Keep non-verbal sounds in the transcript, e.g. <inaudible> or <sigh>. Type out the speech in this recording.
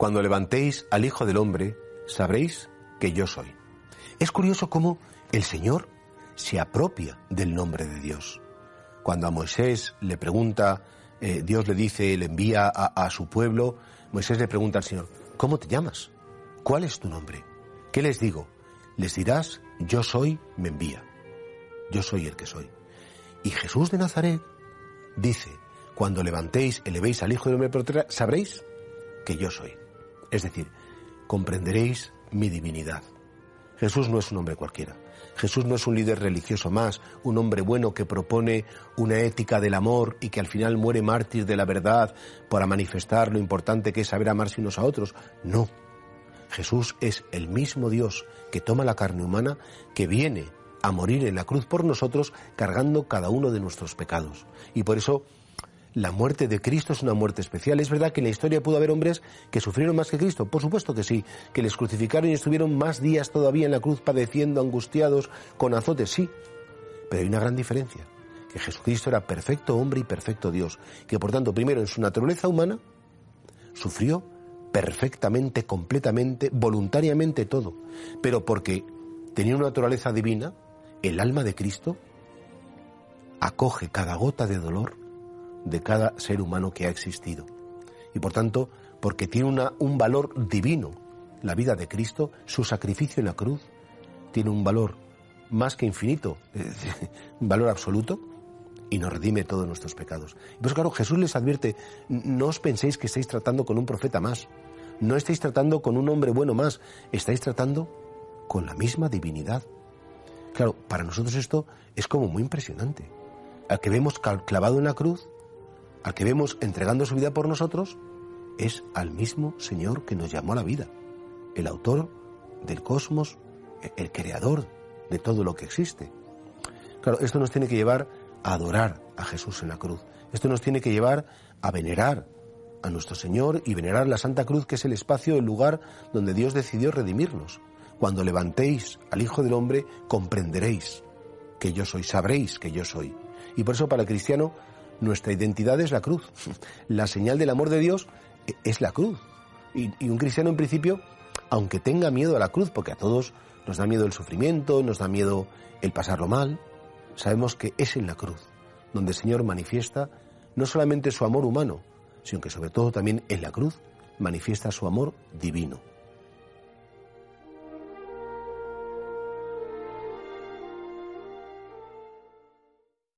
Cuando levantéis al Hijo del Hombre, sabréis que yo soy. Es curioso cómo el Señor se apropia del nombre de Dios. Cuando a Moisés le pregunta, eh, Dios le dice, le envía a, a su pueblo, Moisés le pregunta al Señor, ¿cómo te llamas? ¿Cuál es tu nombre? ¿Qué les digo? Les dirás, yo soy, me envía. Yo soy el que soy. Y Jesús de Nazaret dice, cuando levantéis, elevéis al Hijo del Hombre, sabréis que yo soy. Es decir, comprenderéis mi divinidad. Jesús no es un hombre cualquiera. Jesús no es un líder religioso más, un hombre bueno que propone una ética del amor y que al final muere mártir de la verdad para manifestar lo importante que es saber amarse unos a otros. No. Jesús es el mismo Dios que toma la carne humana, que viene a morir en la cruz por nosotros, cargando cada uno de nuestros pecados. Y por eso la muerte de Cristo es una muerte especial. Es verdad que en la historia pudo haber hombres que sufrieron más que Cristo, por supuesto que sí, que les crucificaron y estuvieron más días todavía en la cruz padeciendo, angustiados, con azotes, sí. Pero hay una gran diferencia, que Jesucristo era perfecto hombre y perfecto Dios, que por tanto primero en su naturaleza humana sufrió perfectamente, completamente, voluntariamente todo, pero porque tenía una naturaleza divina, el alma de Cristo acoge cada gota de dolor de cada ser humano que ha existido. Y por tanto, porque tiene una, un valor divino, la vida de Cristo, su sacrificio en la cruz, tiene un valor más que infinito, <laughs> un valor absoluto, y nos redime todos nuestros pecados. Pues claro, Jesús les advierte, no os penséis que estáis tratando con un profeta más, no estáis tratando con un hombre bueno más, estáis tratando con la misma divinidad. Claro, para nosotros esto es como muy impresionante. Al que vemos clavado en la cruz, al que vemos entregando su vida por nosotros, es al mismo Señor que nos llamó a la vida, el autor del cosmos, el creador de todo lo que existe. Claro, esto nos tiene que llevar a adorar a Jesús en la cruz. Esto nos tiene que llevar a venerar a nuestro Señor y venerar la Santa Cruz, que es el espacio, el lugar donde Dios decidió redimirnos. Cuando levantéis al Hijo del Hombre, comprenderéis que yo soy, sabréis que yo soy. Y por eso para el cristiano nuestra identidad es la cruz. La señal del amor de Dios es la cruz. Y, un cristiano en principio, aunque tenga miedo a la cruz, porque a todos nos da miedo el sufrimiento, nos da miedo el pasarlo mal, sabemos que es en la cruz donde el Señor manifiesta no solamente su amor humano, sino que sobre todo también en la cruz manifiesta su amor divino.